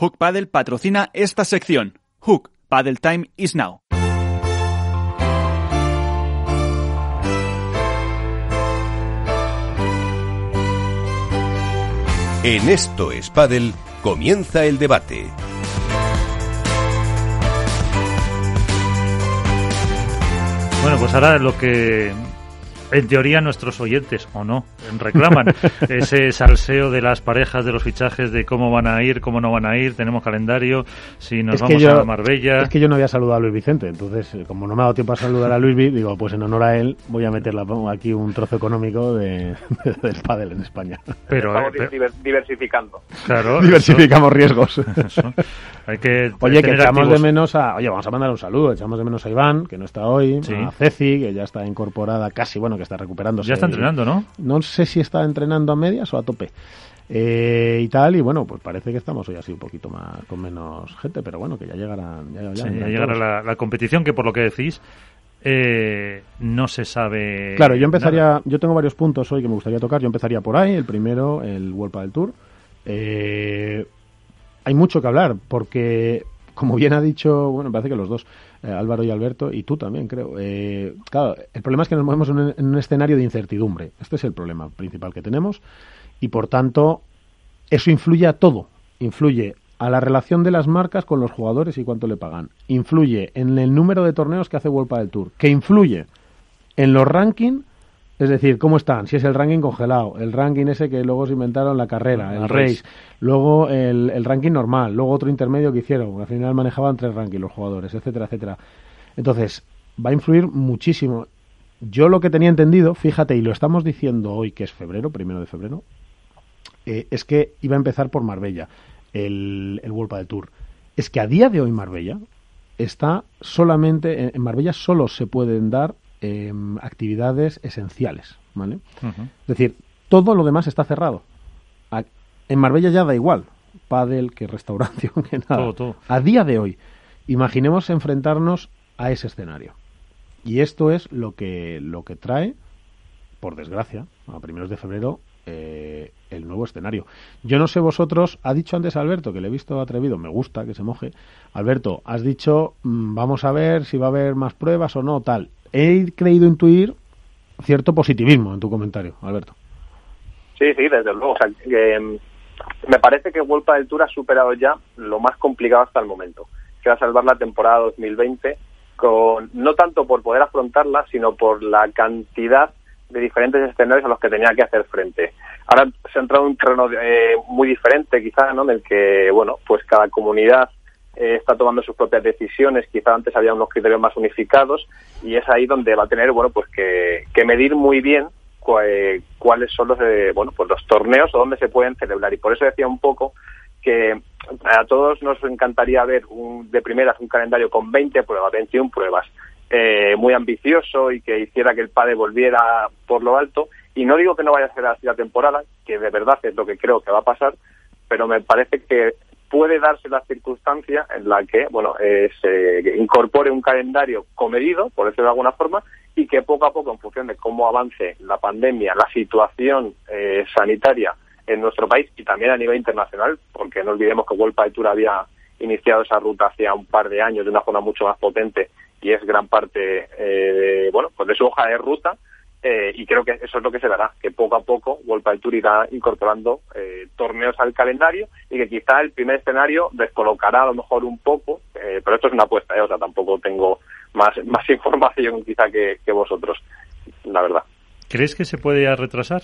Hook Paddle patrocina esta sección. Hook Paddle Time is now. En Esto es Paddle comienza el debate. Bueno, pues ahora lo que en teoría nuestros oyentes, o no, reclaman ese salseo de las parejas, de los fichajes, de cómo van a ir, cómo no van a ir, tenemos calendario, si nos vamos a Marbella. Es que yo no había saludado a Luis Vicente, entonces, eh, como no me ha dado tiempo a saludar a Luis digo, pues en honor a él voy a meter aquí un trozo económico de, del pádel en España. Pero, Estamos eh, diversificando. Claro. Diversificamos riesgos. Hay que oye, que echamos de menos a... Oye, vamos a mandar un saludo, echamos de menos a Iván, que no está hoy, a Ceci, que ya está incorporada casi, bueno, que está recuperándose. Ya está entrenando, ¿no? No sé si está entrenando a medias o a tope. Eh, y tal, y bueno, pues parece que estamos hoy así un poquito más, con menos gente, pero bueno, que ya llegará Ya, llegará la, competición, que por lo que decís, eh, no se sabe. Claro, yo empezaría, yo tengo varios puntos hoy que me gustaría tocar. Yo empezaría por ahí. El primero, el World del Tour. Eh, hay mucho que hablar porque, como bien ha dicho, bueno, me parece que los dos, eh, Álvaro y Alberto, y tú también, creo. Eh, claro, el problema es que nos movemos en un, escenario de incertidumbre. Este es el problema principal que tenemos. Y por tanto, eso influye a todo. Influye a la relación de las marcas con los jugadores y cuánto le pagan. Influye en el número de torneos que hace World del Tour. Que influye en los rankings es decir, ¿cómo están? Si es el ranking congelado, el ranking ese que luego se inventaron la carrera, el race, luego el, el, ranking normal, luego otro intermedio que hicieron. Al final manejaban tres rankings los jugadores, etcétera, etcétera. Entonces, va a influir muchísimo. Yo lo que tenía entendido, fíjate, y lo estamos diciendo hoy, que es febrero, primero de febrero, eh, es que iba a empezar por Marbella, el, el World del Tour. Es que a día de hoy Marbella está solamente, en Marbella solo se pueden dar Em, actividades esenciales, ¿vale? Es decir, todo lo demás está cerrado. en Marbella ya da igual, pádel, que restauración, que nada. A día de hoy, imaginemos enfrentarnos a ese escenario. Y esto es lo que, lo que trae, por desgracia, a primeros de febrero, eh, el nuevo escenario. Yo no sé vosotros, ha dicho antes Alberto, que le he visto atrevido, me gusta que se moje. Alberto, has dicho, mm, vamos a ver si va a haber más pruebas o no, tal he creído intuir cierto positivismo en tu comentario, Alberto. Sí, sí, desde luego. Em, me parece que Vuelta del Tour ha superado ya lo más complicado hasta el momento, que a salvar la temporada 2020, con, no tanto por poder afrontarla, sino por la cantidad de diferentes escenarios a los que tenía que hacer frente. Ahora se ha entrado en un terreno eh, muy diferente, quizá, ¿no? En el que, bueno, pues cada comunidad eh, está tomando sus propias decisiones, quizá antes había unos criterios más unificados y es ahí donde va a tener, bueno, pues que, medir muy bien eh, cuáles son los, eh, bueno, pues los torneos o dónde se pueden celebrar. Y por eso decía un poco que a todos nos encantaría ver un, de primeras un calendario con 20 pruebas, 21 pruebas, muy ambicioso y que hiciera que el PADE volviera por lo alto. Y no digo que no vaya a ser así la temporada, que de verdad es lo que creo que va a pasar, pero me parece que puede darse la circunstancia en la que bueno eh, se incorpore un calendario comedido, por decirlo de alguna forma, y que poco a poco, en función de cómo avance la pandemia, la situación eh, sanitaria en nuestro país y también a nivel internacional, porque no olvidemos que World Tour había iniciado esa ruta hace un par de años de una forma mucho más potente y es gran parte eh, bueno pues de su hoja de ruta eh, y creo que eso es lo que se dará, que poco a poco World Tour irá incorporando eh, torneos al calendario y que quizá el primer escenario descolocará a lo mejor un poco, eh, pero esto es una apuesta, o sea, tampoco tengo más, más información quizá que vosotros, la verdad. ¿Crees que se puede retrasar?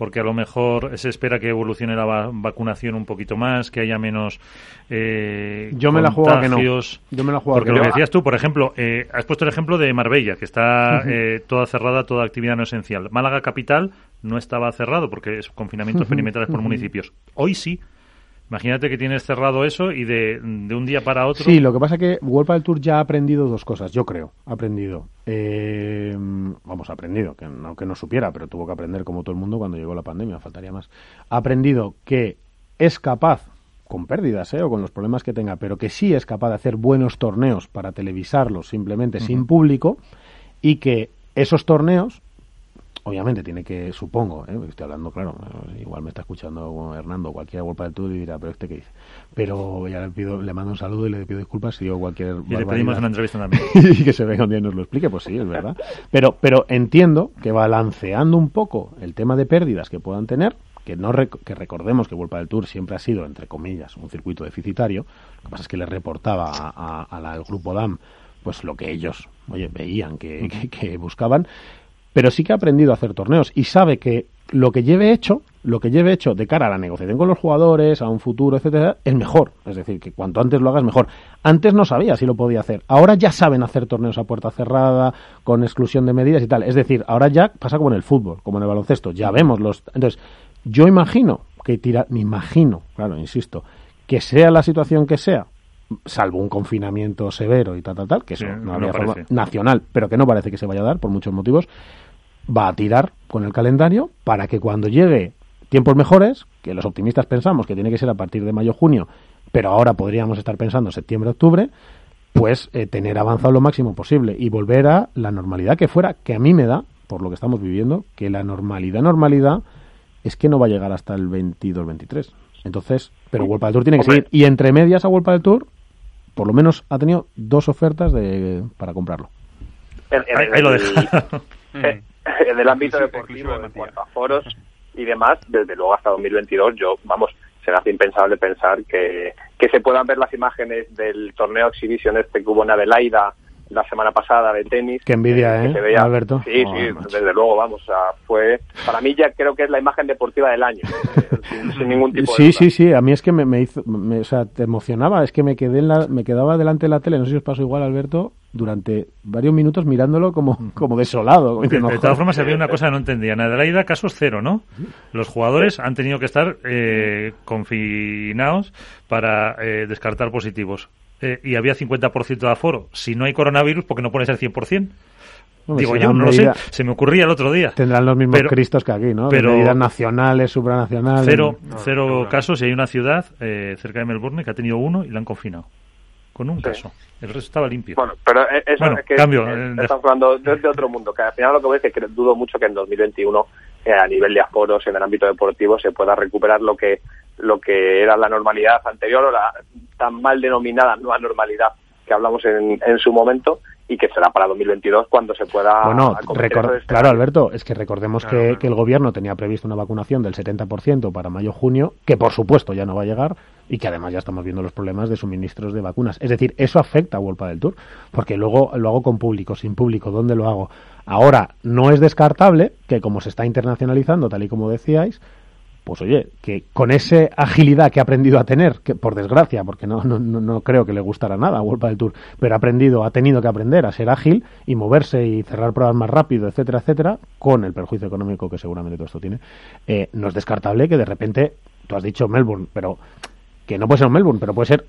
Porque a lo mejor se espera que evolucione la vacunación un poquito más, que haya menos eh, Yo me la juego que no. Yo me la juego Porque lo que decías tú, por ejemplo, eh, has puesto el ejemplo de Marbella, que está eh, toda cerrada, toda actividad no esencial. Málaga capital no estaba cerrado porque es confinamientos perimetrales por municipios. Hoy sí. Imagínate que tienes cerrado eso y de, un día para otro. Sí, lo que pasa es que World del Tour ya ha aprendido dos cosas, yo creo. Ha aprendido. Eh, vamos, ha aprendido, que aunque no supiera, pero tuvo que aprender como todo el mundo cuando llegó la pandemia, faltaría más. Ha aprendido que es capaz, con pérdidas ¿eh? o con los problemas que tenga, pero que sí es capaz de hacer buenos torneos para televisarlos simplemente sin público y que esos torneos obviamente tiene que, supongo, ¿eh? estoy hablando, claro, igual me está escuchando Hernando, cualquier World del Tour y dirá, pero este qué dice. Pero ya le pido, le mando un saludo y le pido disculpas si digo cualquier Y le pedimos una entrevista también. y que se venga un día y nos lo explique, pues sí, es verdad. Pero, pero entiendo que balanceando un poco el tema de pérdidas que puedan tener, que no que recordemos que Vuelta del Tour siempre ha sido, entre comillas, un circuito deficitario, lo que pasa es que le reportaba al grupo DAM pues lo que ellos, oye, veían que, que, buscaban, pero sí que ha aprendido a hacer torneos y sabe que lo que lleve hecho, lo que lleve hecho de cara a la negociación con los jugadores, a un futuro, etcétera, es mejor. Es decir, que cuanto antes lo hagas, mejor. Antes no sabía si lo podía hacer. Ahora ya saben hacer torneos a puerta cerrada, con exclusión de medidas y tal. Es decir, ahora ya pasa como en el fútbol, como en el baloncesto. Ya vemos los. Entonces, yo imagino que tira, me imagino, claro, insisto, que sea la situación que sea, salvo un confinamiento severo y tal, tal, tal, que eso no había forma nacional, pero que no parece que se vaya a dar por muchos motivos, va a tirar con el calendario para que cuando llegue tiempos mejores, que los optimistas pensamos que tiene que ser a partir de mayo-junio, pero ahora podríamos estar pensando septiembre-octubre, pues eh, tener avanzado lo máximo posible y volver a la normalidad que fuera, que a mí me da, por lo que estamos viviendo, que la normalidad, normalidad, es que no va a llegar hasta el 22-23. Entonces, pero World del Tour tiene que seguir. Y entre medias a World del Tour, por lo menos ha tenido dos ofertas de, para comprarlo. ahí, lo deja. en el ámbito deportivo, en cuanto a foros y demás, desde luego hasta 2022, yo, vamos, será impensable pensar que, que se puedan ver las imágenes del torneo Exhibition este que hubo en Adelaida la semana pasada de tenis. Qué envidia, ¿eh? ¿eh? Alberto. Sí, sí, desde luego, vamos, fue, para mí ya creo que es la imagen deportiva del año, eh, sin, ningún tipo sí, Sí, sí, a mí es que me, hizo, o sea, te emocionaba, es que me quedé en la, me quedaba delante de la tele, no sé si os pasó igual, Alberto, durante varios minutos mirándolo como, como desolado. de, todas formas, había una cosa que no entendía. En Adelaida, casos cero, ¿no? Los jugadores han tenido que estar eh, confinados para eh, descartar positivos. Eh, y había 50% de aforo. Si no hay coronavirus, ¿por qué no pones el 100%? Digo yo, no lo sé, se me ocurría el otro día. Tendrán los mismos cristos que aquí, ¿no? Pero medidas nacionales, supranacionales. Cero, cero casos y hay una ciudad cerca de Melbourne que ha tenido uno y la han confinado con un caso. El resto estaba limpio. Bueno, pero e-, eso es que cambio, eh, estamos hablando de, otro mundo, que al final lo que voy es que dudo mucho que en 2021 eh, a nivel de aforos en el ámbito deportivo se pueda recuperar lo que lo que era la normalidad anterior o la tan mal denominada nueva normalidad que hablamos en, en su momento y que será para 2022 cuando se pueda. Bueno, claro, Alberto, es que recordemos que, que, el gobierno tenía previsto una vacunación del 70% para mayo-junio, que por supuesto ya no va a llegar y que además ya estamos viendo los problemas de suministros de vacunas. Es decir, eso afecta a World del Tour, porque luego lo hago con público, sin público, ¿dónde lo hago? Ahora, no es descartable que como se está internacionalizando, tal y como decíais, pues oye, que con esa agilidad que ha aprendido a tener, que por desgracia, porque no, no, no creo que le gustara nada a World del Tour, pero ha aprendido, ha tenido que aprender a ser ágil y moverse y cerrar pruebas más rápido, etcétera, etcétera, con el perjuicio económico que seguramente todo esto tiene, eh, no es descartable que de repente, tú has dicho Melbourne, pero que no puede ser Melbourne, pero puede ser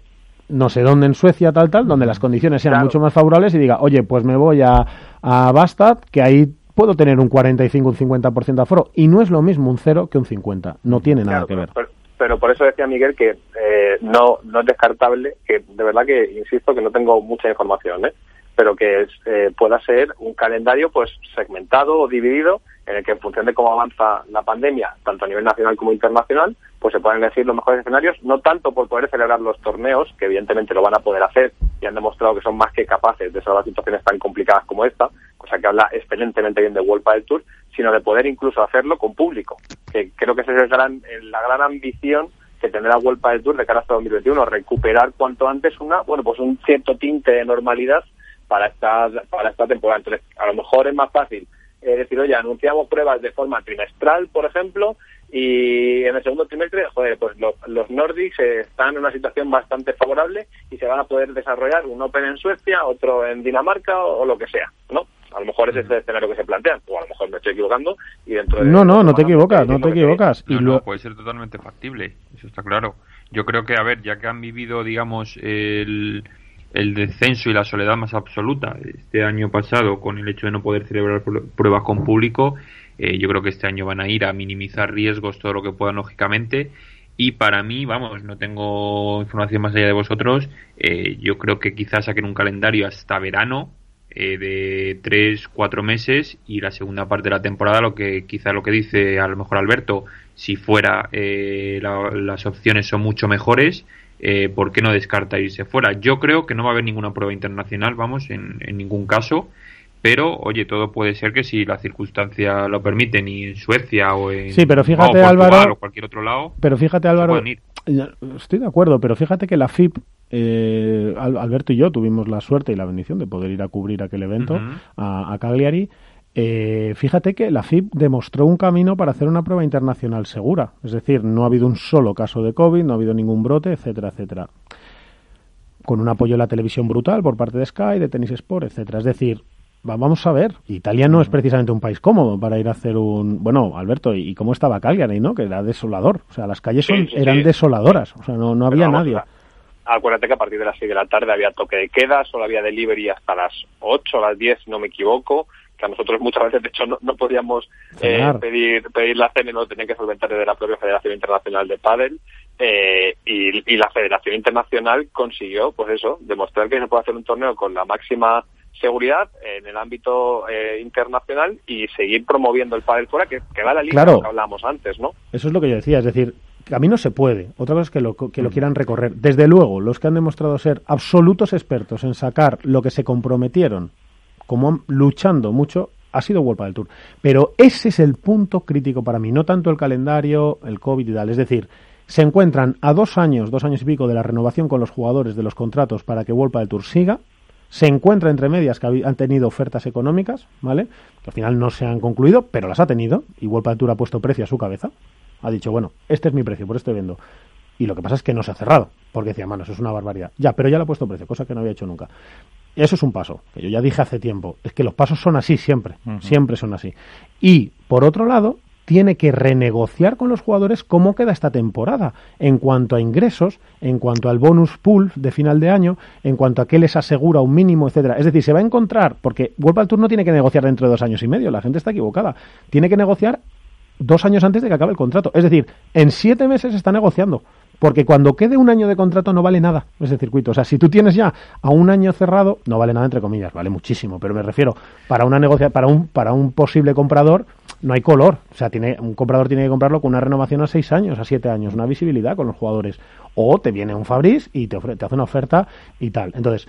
no sé dónde en Suecia, tal, tal, donde las condiciones sean mucho más favorables y diga, oye, pues me voy a, a Bastad, que ahí puedo tener un 45, un 50% de aforo. Y no es lo mismo un 0 que un 50. No tiene nada que ver. Pero, por eso decía Miguel que eh, no, no es descartable, que de verdad que, insisto, que no tengo mucha información, ¿eh? pero que eh, pueda ser un calendario pues segmentado o dividido en el que en función de cómo avanza la pandemia, tanto a nivel nacional como internacional, pues se pueden elegir los mejores escenarios, no tanto por poder celebrar los torneos, que evidentemente lo van a poder hacer y han demostrado que son más que capaces de salvar situaciones tan complicadas como esta, cosa que habla excelentemente bien de World del Tour, sino de poder incluso hacerlo con público, que creo que esa es gran, la gran ambición que tendrá World del Tour de cara hasta 2021, recuperar cuanto antes una, bueno, pues un cierto tinte de normalidad para esta, para esta temporada. Entonces, a lo mejor es más fácil eh, decir, oye, anunciamos pruebas de forma trimestral, por ejemplo, y en el segundo trimestre, joder, pues los, los Nordics están en una situación bastante favorable y se van a poder desarrollar un Open en Suecia, otro en Dinamarca o, lo que sea, ¿no? A lo mejor es el escenario que se plantea, o a lo mejor me estoy equivocando y dentro de No, no, no te equivocas, no te equivocas. y no, puede ser totalmente factible, eso está claro. Yo creo que, a ver, ya que han vivido, digamos, el, el descenso y la soledad más absoluta este año pasado con el hecho de no poder celebrar pruebas con público, eh, yo creo que este año van a ir a minimizar riesgos todo lo que puedan, lógicamente. Y para mí, vamos, no tengo información más allá de vosotros. Eh, yo creo que quizás saquen un calendario hasta verano, eh, de tres, cuatro meses y la segunda parte de la temporada, lo que quizá lo que dice a lo mejor Alberto, si fuera eh, las opciones son mucho mejores, eh, ¿por qué no descarta irse fuera? Yo creo que no va a haber ninguna prueba internacional, vamos, en, en ningún caso. Pero, oye, todo puede ser que si la circunstancia lo permite, ni en Suecia o en sí, pero fíjate, Álvaro, o cualquier otro lado. Pero fíjate, Álvaro, estoy de acuerdo, pero fíjate que la FIP eh, Alberto y yo tuvimos la suerte y la bendición de poder ir a cubrir aquel evento a, Cagliari. Eh, fíjate que la FIP demostró un camino para hacer una prueba internacional segura. Es decir, no ha habido un solo caso de COVID, no ha habido ningún brote, etcétera, etcétera. Con un apoyo de la televisión brutal por parte de Sky, de Tennis Sport, etcétera. Es decir, vamos a ver. Italia no es precisamente un país cómodo para ir a hacer un. Bueno, Alberto, ¿y cómo estaba Cagliari, no? Que era desolador. O sea, las calles son, eran desoladoras. O sea, no, no había nadie acuérdate que a partir de las 6 de la tarde había toque de queda, solo había delivery hasta las 8 o las 10, si no me equivoco, que a nosotros muchas veces, de hecho, no, no podíamos eh, pedir, pedir la cena, no tenía que solventar desde la propia Federación Internacional de Padel, eh, y, la Federación Internacional consiguió, pues eso, demostrar que se puede hacer un torneo con la máxima seguridad en el ámbito eh, internacional y seguir promoviendo el pádel fuera, que, que va la línea que hablábamos antes, ¿no? Eso es lo que yo decía, es decir, no se puede. Otra cosa es que lo, que lo mm. quieran recorrer. Desde luego, los que han demostrado ser absolutos expertos en sacar lo que se comprometieron, como luchando mucho, ha sido World del Tour. Pero ese es el punto crítico para mí, no tanto el calendario, el COVID y tal. Es decir, se encuentran a dos años, dos años y pico de la renovación con los jugadores de los contratos para que World del Tour siga. Se encuentra entre medias que han tenido ofertas económicas, ¿vale? Que al final no se han concluido, pero las ha tenido y World del Tour ha puesto precio a su cabeza ha dicho, bueno, este es mi precio, por esto vendo. Y lo que pasa es que no se ha cerrado, porque decía, mano, eso es una barbaridad. Ya, pero ya le ha puesto precio, cosa que no había hecho nunca. Eso es un paso, que yo ya dije hace tiempo. Es que los pasos son así siempre, siempre son así. Y, por otro lado, tiene que renegociar con los jugadores cómo queda esta temporada en cuanto a ingresos, en cuanto al bonus pool de final de año, en cuanto a qué les asegura un mínimo, etcétera. Es decir, se va a encontrar, porque World al Tour no tiene que negociar dentro de dos años y medio, la gente está equivocada. Tiene que negociar dos años antes de que acabe el contrato. Es decir, en siete meses está negociando. Porque cuando quede un año de contrato no vale nada ese circuito. O sea, si tú tienes ya a un año cerrado, no vale nada entre comillas, vale muchísimo. Pero me refiero, para una negocia para un, para un posible comprador, no hay color. O sea, tiene, un comprador tiene que comprarlo con una renovación a seis años, a siete años, una visibilidad con los jugadores. O te viene un Fabriz y te, te hace una oferta y tal. Entonces,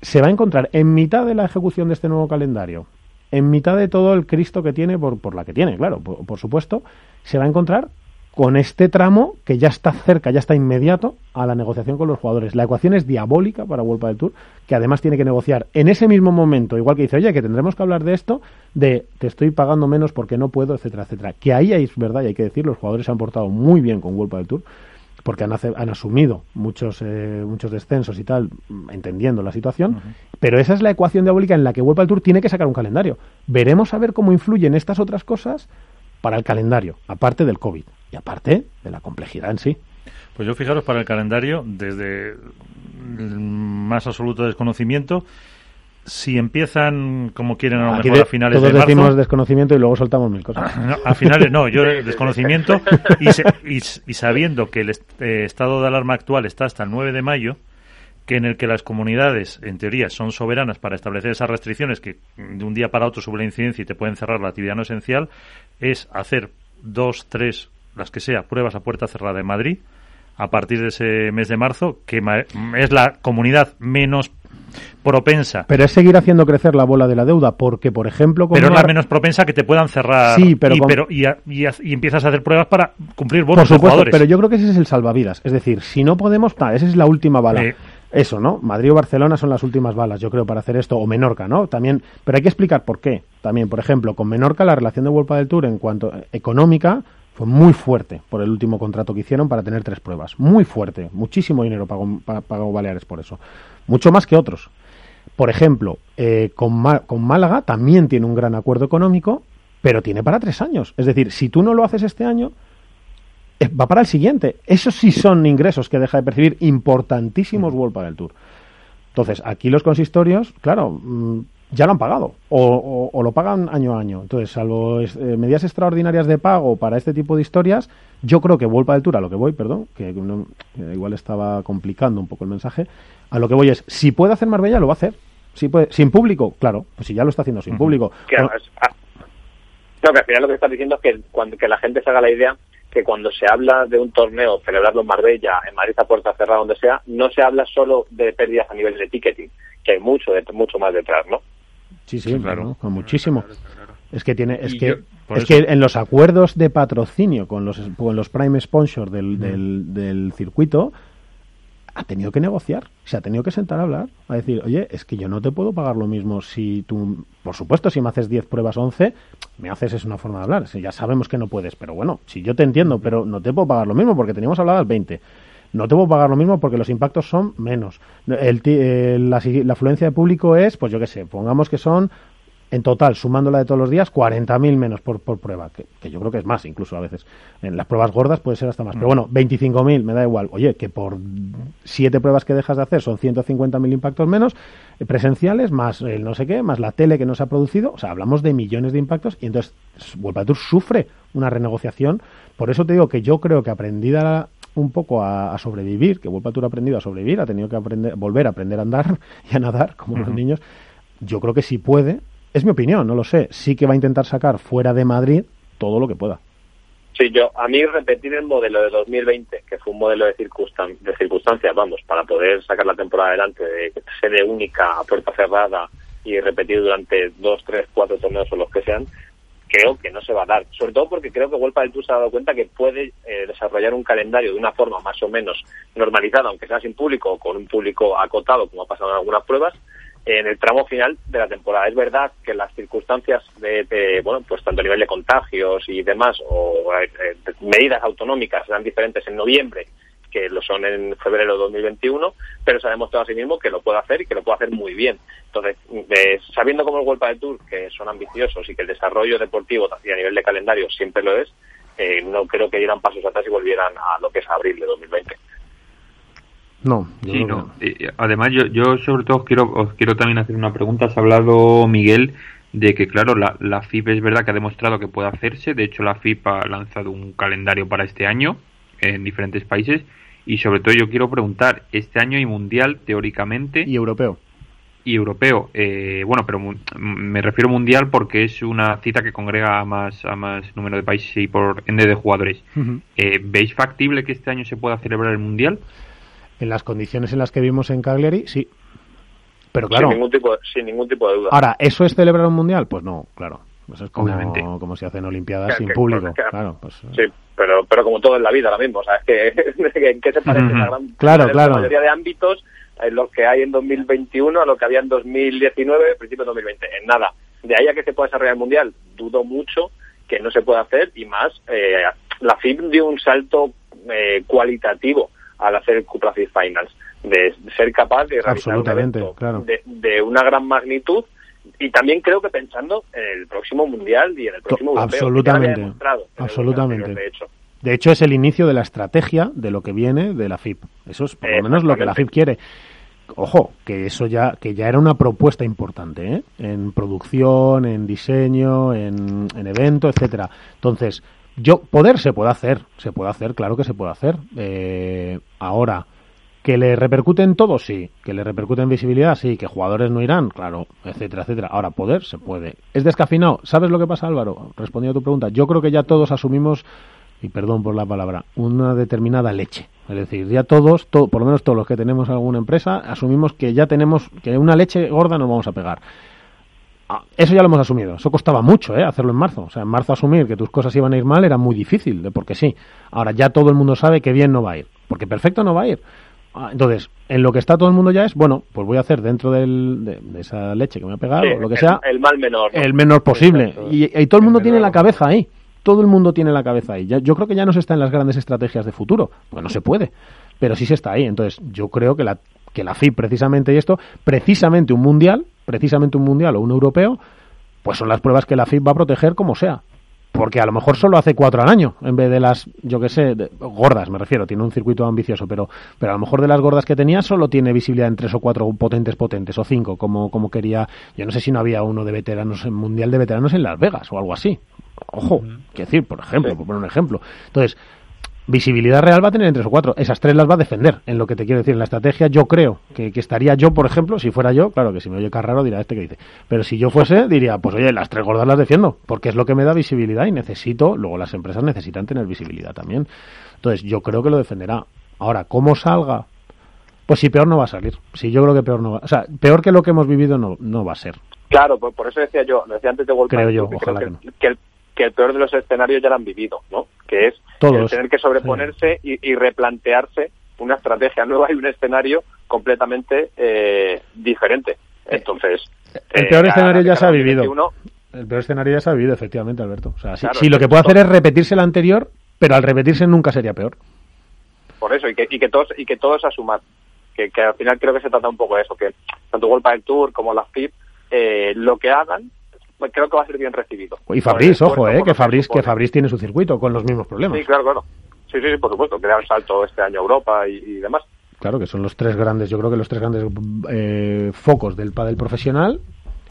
se va a encontrar en mitad de la ejecución de este nuevo calendario en mitad de todo el Cristo que tiene, por, por la que tiene, claro, por, supuesto, se va a encontrar con este tramo que ya está cerca, ya está inmediato a la negociación con los jugadores. La ecuación es diabólica para Vuelta del Tour, que además tiene que negociar en ese mismo momento, igual que dice, oye, que tendremos que hablar de esto, de te estoy pagando menos porque no puedo, etcétera, etcétera. Que ahí es verdad y hay que decir, los jugadores se han portado muy bien con Vuelta del Tour, porque han, han asumido muchos, eh, muchos descensos y tal, entendiendo la situación, pero esa es la ecuación diabólica en la que vuelve al Tour tiene que sacar un calendario. Veremos a ver cómo influyen estas otras cosas para el calendario, aparte del COVID y aparte de la complejidad en sí. Pues yo fijaros para el calendario, desde el más absoluto desconocimiento, si empiezan como quieren a lo mejor a finales todos de marzo. decimos desconocimiento y luego soltamos mil cosas. a finales no, yo desconocimiento y, y, sabiendo que el eh, estado de alarma actual está hasta el 9 de mayo, que en el que las comunidades, en teoría, son soberanas para establecer esas restricciones que de un día para otro sube la incidencia y te pueden cerrar la actividad no esencial, es hacer dos, tres, las que sea, pruebas a puerta cerrada en Madrid a partir de ese mes de marzo, que es la comunidad menos propensa. Pero es seguir haciendo crecer la bola de la deuda, porque, por ejemplo... pero es la menos propensa que te puedan cerrar sí, pero y, pero, y, empiezas a hacer pruebas para cumplir bonos Por supuesto, pero yo creo que ese es el salvavidas. Es decir, si no podemos... esa es la última bala. Eso, ¿no? Madrid o Barcelona son las últimas balas, yo creo, para hacer esto, o Menorca, ¿no? También, pero hay que explicar por qué. También, por ejemplo, con Menorca la relación de Vuelta del Tour en cuanto económica fue muy fuerte por el último contrato que hicieron para tener tres pruebas. Muy fuerte. Muchísimo dinero pagó, pagó Baleares por eso. Mucho más que otros. Por ejemplo, eh, con, con Málaga también tiene un gran acuerdo económico, pero tiene para tres años. Es decir, si tú no lo haces este año, eh, va para el siguiente. Esos sí son ingresos que deja de percibir importantísimos World para el Tour. Entonces, aquí los consistorios, claro, mm, ya lo han pagado o, lo pagan año a año. Entonces, salvo eh, medidas extraordinarias de pago para este tipo de historias, yo creo que Vuelta del Tour, a lo que voy, perdón, que igual estaba complicando un poco el mensaje, a lo que voy es, si puede hacer Marbella, lo va a hacer. Sí puede. Sin público, claro. Pues si ya lo está haciendo sin público. Claro, es- ah, no, que al final lo que estás diciendo es que cuando que la gente se haga la idea que cuando se habla de un torneo, celebrarlo en Marbella, en Madrid a puerta cerrada, donde sea, no se habla solo de pérdidas a nivel de ticketing, que hay mucho, de- mucho más detrás, ¿no? Sí, sí, Sí, claro. claro, con muchísimo. Es que tiene, es Y que, yo- es eso- que en los acuerdos de patrocinio con los, con los prime sponsors del, del, del circuito ha tenido que negociar, se ha tenido que sentar a hablar, a decir, oye, es que yo no te puedo pagar lo mismo si tú, por supuesto, si me haces 10 pruebas 11, me haces es una forma de hablar, ya sabemos que no puedes, pero bueno, si yo te entiendo, pero no te puedo pagar lo mismo porque teníamos hablado al 20. No te puedo pagar lo mismo porque los impactos son menos. El, eh, la, la afluencia de público es, pues yo qué sé, pongamos que son en total, sumándola de todos los días, 40.000 menos por, por prueba, que, que yo creo que es más incluso a veces. En las pruebas gordas puede ser hasta más. Pero bueno, 25.000 me da igual. Oye, que por siete pruebas que dejas de hacer son 150.000 impactos menos eh, presenciales, más el no sé qué, más la tele que no se ha producido. O sea, hablamos de millones de impactos y entonces Tour sufre una renegociación. Por eso te digo que yo creo que aprendida un poco a, a sobrevivir, que Tour ha aprendido a sobrevivir, ha tenido que aprender, volver a aprender a andar y a nadar, como los niños. Yo creo que sí puede, es mi opinión, no lo sé, sí que va a intentar sacar fuera de Madrid todo lo que pueda. Sí, yo, a mí repetir el modelo de 2020, que fue un modelo de, circunstan de circunstancias, vamos, para poder sacar la temporada adelante, de sede única, a puerta cerrada y repetir durante dos, tres, cuatro torneos o los que sean, creo que no se va a dar. Sobre todo porque creo que Vuelta del Tour se ha dado cuenta que puede eh, desarrollar un calendario de una forma más o menos normalizada, aunque sea sin público o con un público acotado, como ha pasado en algunas pruebas, en el tramo final de la temporada. Es verdad que las circunstancias de, bueno, pues tanto a nivel de contagios y demás, o eh, medidas autonómicas serán diferentes en noviembre que lo son en febrero de 2021, pero se ha demostrado a mismo que lo puede hacer y que lo puede hacer muy bien. Entonces, de- sabiendo como el World del Tour, que son ambiciosos y que el desarrollo deportivo a nivel de calendario siempre lo es, eh, no creo que dieran pasos atrás y volvieran a lo que es abril de 2020. No, yo Sí, no. Eh, además, yo, yo sobre todo os quiero, os quiero también hacer una pregunta. Has hablado, Miguel, de que, claro, la, la FIP es verdad que ha demostrado que puede hacerse. De hecho, la FIP ha lanzado un calendario para este año en diferentes países. Y sobre todo, yo quiero preguntar: este año hay mundial, teóricamente, Y europeo. y europeo. Eh, bueno, pero me refiero mundial porque es una cita que congrega a más, a más número de países y por ende de jugadores. Eh, ¿Veis factible que este año se pueda celebrar el mundial? En las condiciones en las que vimos en Cagliari, sí. Pero claro, Sin, ningún tipo, sin ningún tipo de duda. ahora, ¿eso es celebrar un mundial? Pues no, claro. Eso es como, Obviamente. como si hacen Olimpiadas Claro, sin que- público. claro. Claro, pues, Sí, pero, pero como todo en la vida ahora mismo, o sea, es que ¿en qué se parece la gran Claro, la claro. mayoría de ámbitos en lo que hay en 2021 a lo que había en 2019, principio de 2020? En nada. De ahí a que se pueda desarrollar el Mundial, dudo mucho que no se pueda hacer y más, eh, la FIB dio un salto eh, cualitativo al hacer el Cupra FIB Finals, de ser capaz de realizar un evento claro. de, de una gran magnitud y también creo que pensando en el próximo Mundial y en el próximo europeo, que absolutamente, el absolutamente. anterior, de hecho. De hecho, es el inicio de la estrategia de lo que viene de la FIP. Eso es por lo menos lo que la FIP quiere. Ojo, que eso ya, que ya era una propuesta importante, ¿eh? En producción, en diseño, en, en evento, etcétera. Entonces, yo, poder se puede hacer, se puede hacer, claro que se puede hacer. Eh, ahora, que le repercute en todo, sí. Que le repercute en visibilidad, sí. Que jugadores no irán, claro, etcétera, etcétera. Ahora, poder se puede. ¿Es descafinado? ¿Sabes lo que pasa, Álvaro? Respondiendo a tu pregunta. Yo creo que ya todos asumimos, y perdón por la palabra, una determinada leche. Es decir, ya todos, to- por lo menos todos los que tenemos alguna empresa, asumimos que ya tenemos, que una leche gorda nos vamos a pegar. Ah, Eso ya lo hemos asumido. Eso costaba mucho, ¿eh? Hacerlo en marzo. O sea, en marzo asumir que tus cosas iban a ir mal era muy difícil, de porque sí. Ahora ya todo el mundo sabe que bien no va a ir. Porque perfecto no va a ir. Ah, Entonces, en lo que está todo el mundo ya es, bueno, pues voy a hacer dentro del, de, de esa leche que me ha pegado, Sí, lo que el- sea, El, mal menor. ¿no? el menor posible. Y, y todo el mundo El tiene la cabeza ahí. Todo el mundo tiene la cabeza ahí. Ya- yo creo que ya no se está en las grandes estrategias de futuro, porque no se puede, pero sí se está ahí. Entonces, yo creo que la, que la FIP, precisamente, y esto, precisamente un mundial, precisamente un mundial o un europeo, pues son las pruebas que la FIP va a proteger como sea. Porque a lo mejor solo hace cuatro al año, en vez de las, yo que sé, de- gordas, me refiero, tiene un circuito ambicioso, pero, pero a lo mejor de las gordas que tenía solo tiene visibilidad en tres o cuatro potentes potentes, o cinco, como, como quería, yo no sé si no había uno de veteranos, en Mundial de Veteranos en Las Vegas, o algo así. Ojo, quiero decir, por ejemplo, Sí. por poner un ejemplo. Entonces, visibilidad real va a tener en tres o cuatro. Esas tres las va a defender, en lo que te quiero decir. En la estrategia yo creo que, estaría yo, por ejemplo, si fuera yo, claro que si me oye raro dirá este que dice. Pero si yo fuese, diría, pues oye, las tres gordas las defiendo, porque es lo que me da visibilidad y necesito, luego las empresas necesitan tener visibilidad también. Entonces yo creo que lo defenderá. Ahora, ¿cómo salga? Pues si peor no va a salir. Si yo creo que peor no va O sea, peor que lo que hemos vivido no, no va a ser. Claro, por, eso decía yo, decía antes de Wolfgang, creo yo, ojalá que, el, que el peor de los escenarios ya lo han vivido, ¿no? Que es tener que sobreponerse y, replantearse una estrategia nueva y un escenario completamente eh, diferente. Eh, Entonces, el peor eh, escenario ya se ha vivido. el peor escenario ya se ha vivido, efectivamente, Alberto. O sea, si, lo que puede hacer es repetirse el anterior, pero al repetirse nunca sería peor. Por eso, y que, y que todos y que todos asuman. Que, que al final creo que se trata un poco de eso, que tanto World del Tour como la FIP, lo que hagan creo que va a ser bien recibido. Y Fabriz, ojo, eh, que Fabriz, que Fabriz tiene su circuito con los mismos problemas. Sí, claro, claro. Sí, sí, por supuesto, que da el salto este año a Europa y, demás. Claro, que son los tres grandes, yo creo que los tres grandes eh, focos del pádel profesional.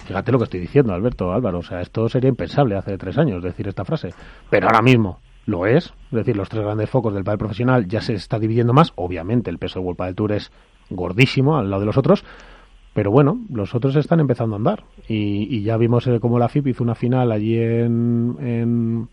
Fíjate lo que estoy diciendo, Alberto, Álvaro. O sea, esto sería impensable hace tres años decir esta frase. Pero ahora mismo lo es. Es decir, los tres grandes focos del pádel profesional ya se está dividiendo más. Obviamente, el peso de World del Tour es gordísimo al lado de los otros pero bueno, los otros están empezando a andar. Y, ya vimos cómo la FIP hizo una final allí en, en,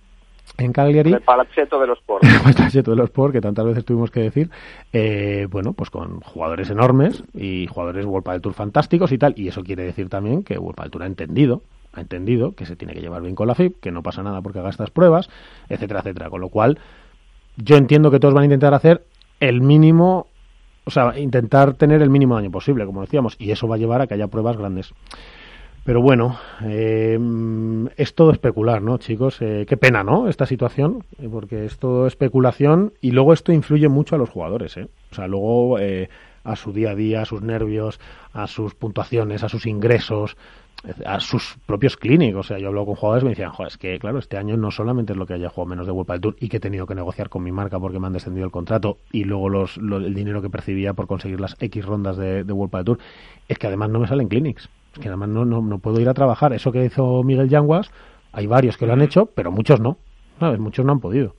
en Cagliari. El Palazzetto de los Sport. el Palazzetto de los Sport, que tantas veces tuvimos que decir. Eh, bueno, pues con jugadores enormes y jugadores World del Tour fantásticos y tal. Y eso quiere decir también que World del Tour ha entendido ha entendido que se tiene que llevar bien con la FIP, que no pasa nada porque haga estas pruebas, etcétera, etcétera. Con lo cual, yo entiendo que todos van a intentar hacer el mínimo o sea, intentar tener el mínimo daño posible, como decíamos, y eso va a llevar a que haya pruebas grandes. Pero bueno, eh, es todo especular, ¿no, chicos? Eh, qué pena, ¿no? Esta situación, eh, porque es todo especulación y luego esto influye mucho a los jugadores, ¿eh? O sea, luego a su día a día, a sus nervios, a sus puntuaciones, a sus ingresos, a sus propios clínicos. O sea, yo hablo con jugadores y me decían, joder, es que claro, este año no solamente es lo que haya jugado menos de World del Tour y que he tenido que negociar con mi marca porque me han descendido el contrato y luego los, el dinero que percibía por conseguir las X rondas de, de World del Tour, es que además no me salen clinics. Es que además no, no, no puedo ir a trabajar. Eso que hizo Miguel Yanguas, hay varios que lo han hecho, pero muchos no. ¿Sabes? Muchos no han podido.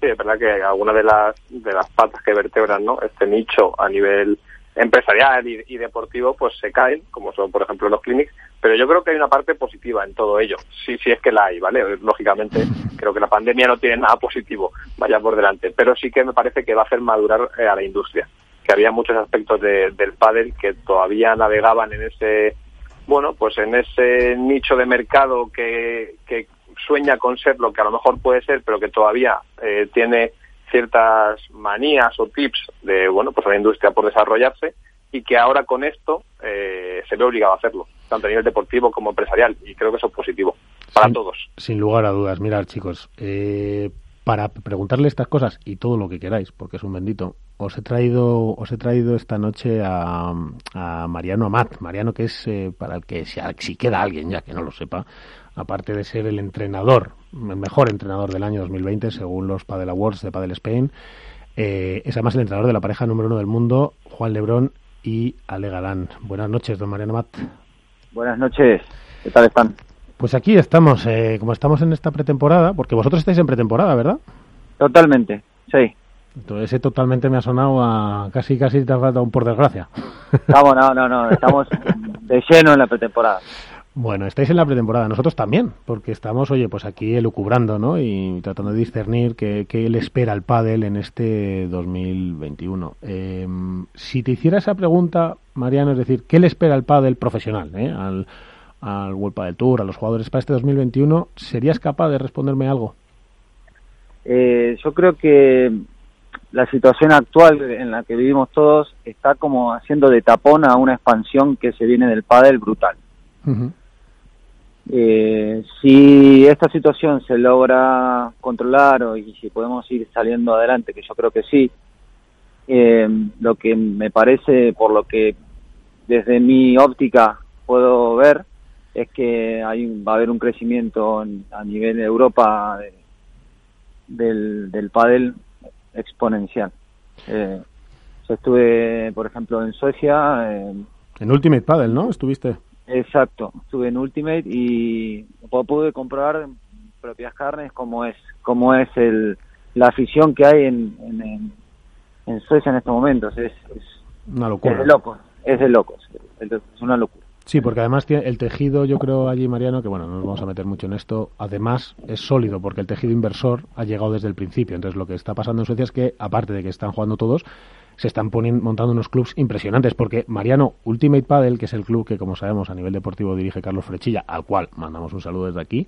Sí, es verdad que alguna de las, de las patas que vertebran ¿no? este nicho a nivel empresarial y, deportivo pues se caen, como son por ejemplo los clinics, pero yo creo que hay una parte positiva en todo ello, sí, sí es que la hay, ¿vale? Lógicamente creo que la pandemia no tiene nada positivo, vaya por delante, pero sí que me parece que va a hacer madurar eh, a la industria, que había muchos aspectos del pádel que todavía navegaban en ese, bueno, pues en ese nicho de mercado que, que sueña con ser lo que a lo mejor puede ser, pero que todavía eh, tiene ciertas manías o tips de bueno pues la industria por desarrollarse y que ahora con esto eh, se ve obligado a hacerlo tanto a nivel deportivo como empresarial y creo que eso es positivo para todos. sin lugar a dudas. Mirad chicos eh, para preguntarle estas cosas y todo lo que queráis porque es un bendito os he traído os he traído esta noche a, a Mariano Amat. Mariano que es eh, para el que si, si queda alguien ya que no lo sepa aparte de ser el entrenador, el mejor entrenador del año 2020 según los Padel Awards de Padel Spain, eh, es además el entrenador de la pareja número uno del mundo, Juan Lebrón y Ale Galán. Buenas noches, don Mariano Mat. Buenas noches, ¿qué tal están? Pues aquí estamos, eh, como estamos en esta pretemporada, porque vosotros estáis en pretemporada, ¿verdad? Totalmente, sí. Entonces, ese totalmente me ha sonado a casi, casi te ha faltado un por desgracia. No, no, no, estamos de lleno en la pretemporada. Bueno, estáis en la pretemporada, nosotros también, porque estamos, oye, pues aquí elucubrando, ¿no? Y tratando de discernir qué, le espera al pádel en este 2021. Em, si te hiciera esa pregunta, Mariano, es decir, ¿qué le espera al pádel profesional, eh? al, al World Padel Tour, a los jugadores para este 2021? ¿Serías capaz de responderme algo? Eh, yo creo que la situación actual en la que vivimos todos está como haciendo de tapón a una expansión que se viene del pádel brutal. Eh, si esta situación se logra controlar o, y si podemos ir saliendo adelante, que yo creo que sí, eh, lo que me parece, por lo que desde mi óptica puedo ver, es que hay, va a haber un crecimiento a nivel de Europa del, del pádel exponencial. Eh, yo estuve, por ejemplo, en Suecia. en Ultimate Paddle, ¿no? ¿Estuviste? Exacto, estuve en Ultimate y pude comprobar propias carnes cómo es cómo es el, la afición que hay en, en, en Suecia en estos momentos. Es, es una locura. Es de locos, es de locos, es una locura. Sí, porque además tiene el tejido, yo creo allí, Mariano, que bueno, no nos vamos a meter mucho en esto, además es sólido porque el tejido inversor ha llegado desde el principio. Entonces lo que está pasando en Suecia es que, aparte de que están jugando todos, se están poniendo, montando unos clubs impresionantes, porque Mariano, Ultimate Padel, que es el club que, como sabemos, a nivel deportivo dirige Carlos Frechilla, al cual mandamos un saludo desde aquí,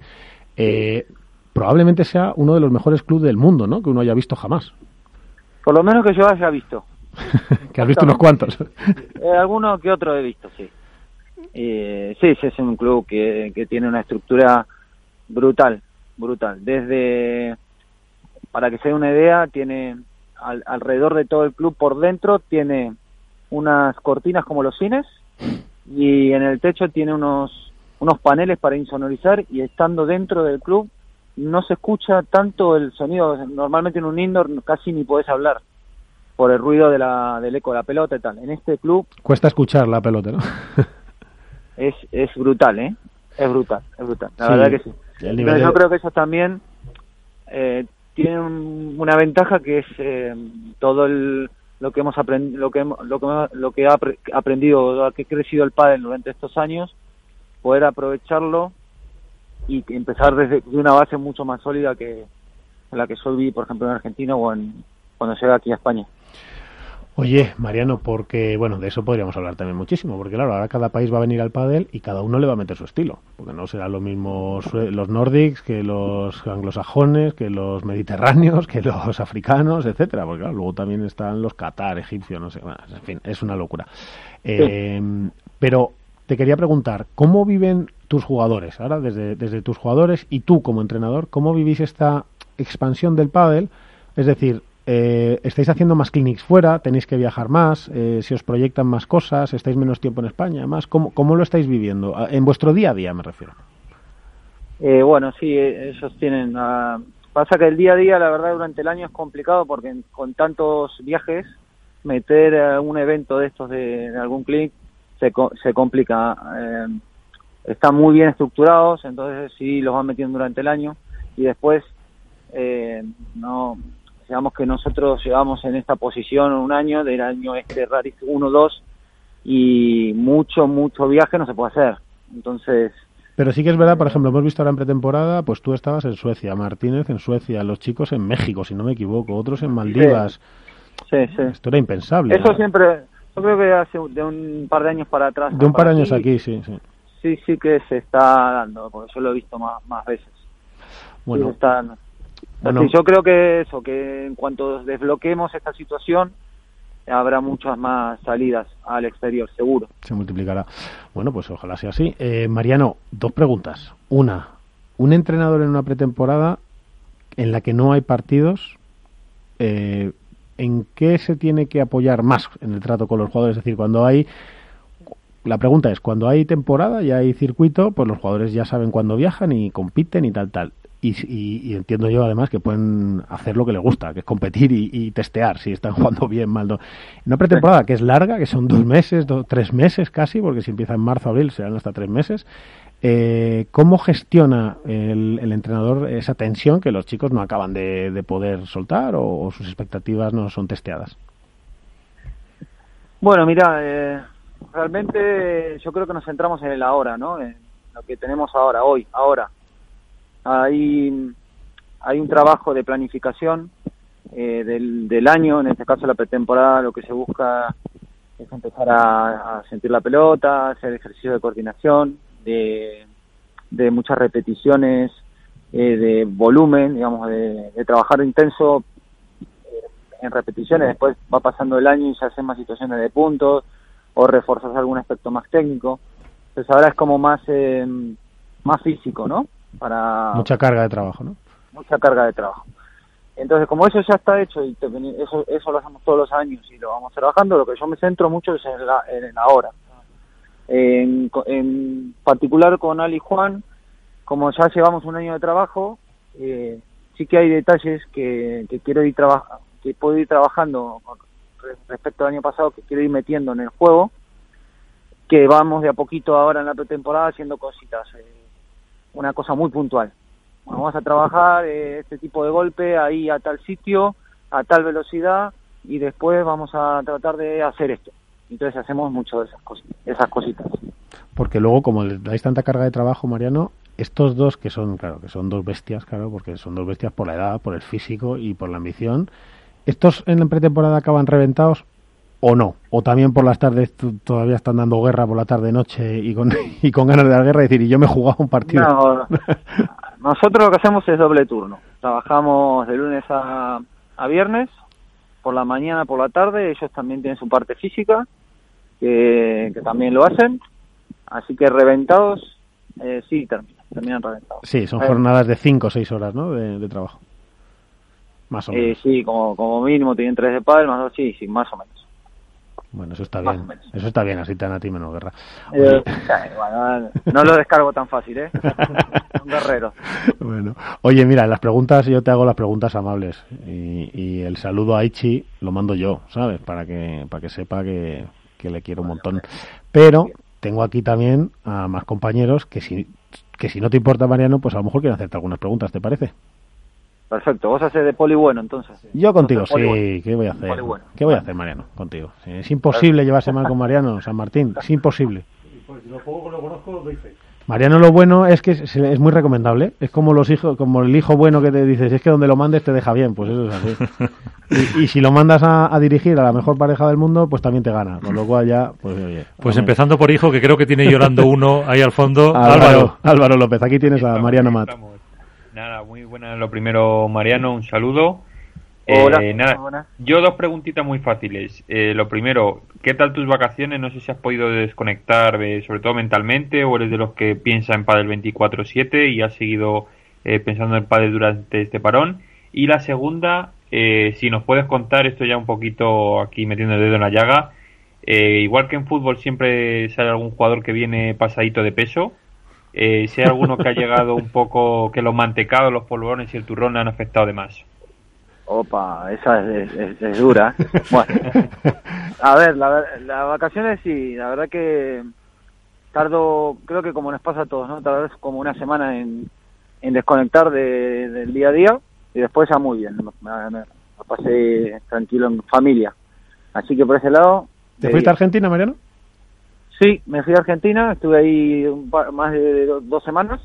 eh, probablemente sea uno de los mejores clubes del mundo, ¿no? Que uno haya visto jamás. Por lo menos que yo haya visto. que has visto unos cuantos. eh, alguno que otro he visto, sí. Eh, sí, sí, es un club que, que tiene una estructura brutal, brutal. Desde, para que se dé una idea, tiene alrededor de todo el club por dentro, tiene unas cortinas como los cines y en el techo tiene unos, unos paneles para insonorizar y estando dentro del club no se escucha tanto el sonido. Normalmente en un indoor casi ni puedes hablar por el ruido de la, del eco de la pelota y tal. En este club... Cuesta escuchar la pelota, ¿no? es, es brutal, ¿eh? Es brutal, es brutal. La verdad que sí. Pero yo creo que eso también eh, tiene una ventaja que es eh, todo el, lo que hemos aprendido, lo que lo que, lo que ha aprendido, lo que ha crecido el padre durante estos años, poder aprovecharlo y empezar desde una base mucho más sólida que la que yo vi, por ejemplo, en Argentina o en, cuando llega aquí a España. Oye, Mariano, porque, bueno, de eso podríamos hablar también muchísimo, porque claro, ahora cada país va a venir al pádel y cada uno le va a meter su estilo, porque no serán lo mismo los nórdicos que los anglosajones, que los mediterráneos, que los africanos, etcétera, porque claro, luego también están los qatar, egipcios, no sé, en fin, es una locura. Eh, pero te quería preguntar, ¿cómo viven tus jugadores? Ahora, desde, desde tus jugadores y tú como entrenador, ¿cómo vivís esta expansión del pádel? Es decir, eh, ¿Estáis haciendo más clinics fuera? ¿Tenéis que viajar más? Eh, ¿Se os proyectan más cosas? ¿Estáis menos tiempo en España? más ¿Cómo, ¿Cómo lo estáis viviendo? Ah, en vuestro día a día me refiero. Eh, bueno, sí, eh, ellos tienen... Uh, pasa que el día a día, la verdad, durante el año es complicado porque con tantos viajes, meter un evento de estos de, algún clinic se, se complica. están muy bien estructurados, entonces sí los van metiendo durante el año y después no digamos que nosotros llevamos en esta posición un año, del año este Raris 1-2, y mucho, mucho viaje no se puede hacer. Entonces... Pero sí que es verdad, por ejemplo, hemos visto ahora en pretemporada, pues tú estabas en Suecia, Martínez en Suecia, los chicos en México, si no me equivoco, otros en Maldivas. Sí, sí. Esto era impensable. Eso siempre, yo creo que hace de un par de años para atrás. De un par de años aquí, sí, sí. Sí, sí que se está dando, porque yo lo he visto más, más veces. Bueno, está yo creo que eso, que en cuanto desbloqueemos esta situación, habrá muchas más salidas al exterior, seguro. Se multiplicará. Bueno, pues ojalá sea así. Eh, Mariano, dos preguntas. Una, un entrenador en una pretemporada en la que no hay partidos, eh, ¿en qué se tiene que apoyar más en el trato con los jugadores? Es decir, cuando hay... La pregunta es, cuando hay temporada y hay circuito, pues los jugadores ya saben cuándo viajan y compiten y tal, tal. Y, entiendo yo además que pueden hacer lo que les gusta, que es competir y, testear si están jugando bien, mal. No. Una pretemporada que es larga, que son dos meses, tres meses casi, porque si empieza en marzo, abril, serán hasta tres meses. Eh, ¿Cómo gestiona el, entrenador esa tensión que los chicos no acaban de, poder soltar o, sus expectativas no son testeadas? Bueno, mira, eh, realmente yo creo que nos centramos en el ahora, ¿no? En lo que tenemos ahora, hoy, ahora hay, hay un trabajo de planificación eh, del, año, en este caso la pretemporada, lo que se busca es empezar a, sentir la pelota, hacer ejercicio de coordinación, de, de muchas repeticiones, eh, de volumen, digamos, de, trabajar intenso eh, en repeticiones, después va pasando el año y se hacen más situaciones de puntos o reforzar algún aspecto más técnico. Entonces ahora es como más, más físico, ¿no? Para... Mucha carga de trabajo, ¿no? Mucha carga de trabajo. Entonces, como eso ya está hecho y eso, eso lo hacemos todos los años y lo vamos trabajando, lo que yo me centro mucho es en la, en ahora. En, en particular con Ali Juan, como ya llevamos un año de trabajo, eh, sí que hay detalles que, que quiero ir trabajando, que puedo ir trabajando respecto al año pasado, que quiero ir metiendo en el juego, que vamos de a poquito ahora en la pretemporada haciendo cositas. Eh, una cosa muy puntual. vamos a trabajar eh, este tipo de golpe ahí a tal sitio, a tal velocidad y después vamos a tratar de hacer esto. Entonces hacemos mucho de esas, esas cositas. Porque luego, como le dais tanta carga de trabajo, Mariano, estos dos que son, claro, que son dos bestias, claro, porque son dos bestias por la edad, por el físico y por la ambición, ¿estos en la pretemporada acaban reventados o no? ¿O también por las tardes todavía están dando guerra por la tarde-noche y con, y con ganas de dar guerra y decir, y yo me he jugado un partido? No, nosotros lo que hacemos es doble turno. Trabajamos de lunes a, a viernes, por la mañana, por la tarde, ellos también tienen su parte física, que, que también lo hacen, así que reventados, eh, sí, terminan, terminan reventados. Sí, son jornadas de 5 o 6 horas, ¿no?, de, de trabajo. Más o Eh, menos. sí, como, como mínimo tienen tres de pádel, más dos, sí, sí, más o menos. Bueno, eso está Más bien. Eso está bien, así te dan a ti menos guerra. Eh, bueno, no lo descargo tan fácil, ¿eh? Son guerreros. bueno, oye, mira, las preguntas, yo te hago las preguntas amables y, y el saludo a Ichi lo mando yo, ¿sabes? Para que, para que sepa que, que le quiero un montón. Pero tengo aquí también a más compañeros que si, que si no te importa, Mariano, pues a lo mejor quieren hacerte algunas preguntas, ¿te parece? Perfecto, vos haces de poli bueno, entonces. Yo contigo, Entonces, poli bueno. sí, ¿qué voy a hacer? Poli bueno. ¿Qué voy a hacer, Mariano? Contigo. Sí, es imposible llevarse mal con Mariano, San Martín, es imposible. lo poco que lo conozco, doy fe. Mariano lo bueno es que se- es muy recomendable. Es como los hijos, como el hijo bueno que te dices, es que donde lo mandes te deja bien, pues eso es así. Y, y si lo mandas a, a dirigir a la mejor pareja del mundo, pues también te gana. Con lo cual ya, pues oye. Pues empezando por hijo, que creo que tiene llorando uno ahí al fondo. Álvaro, Álvaro. Álvaro López, aquí tienes a Mariano Mat. Nada, muy buena lo primero, Mariano, un saludo. Hola, Eh, nada, buenas. yo dos preguntitas muy fáciles. Eh, lo primero, ¿qué tal tus vacaciones? No sé si has podido desconectar, eh, sobre todo mentalmente, o eres de los que piensa en Padel 24/7 y has seguido eh, pensando en Padel durante este parón. Y la segunda, eh, si nos puedes contar, esto ya un poquito aquí metiendo el dedo en la llaga, eh, igual que en fútbol siempre sale algún jugador que viene pasadito de peso, eh, si hay alguno que ha llegado un poco, que los mantecados, los polvorones y el turrón le han afectado de más. Opa, esa es, es- es dura. ¿eh? Bueno, a ver, la, las vacaciones sí, la verdad que tardo, creo que como nos pasa a todos, ¿no? Tardas como una semana en, en desconectar de- del día a día y después ya muy bien, me, me- me pasé tranquilo en familia. Así que por ese lado... ¿Te de fuiste a. Argentina, Mariano? Sí, me fui a Argentina, estuve ahí un par- más de do- dos semanas,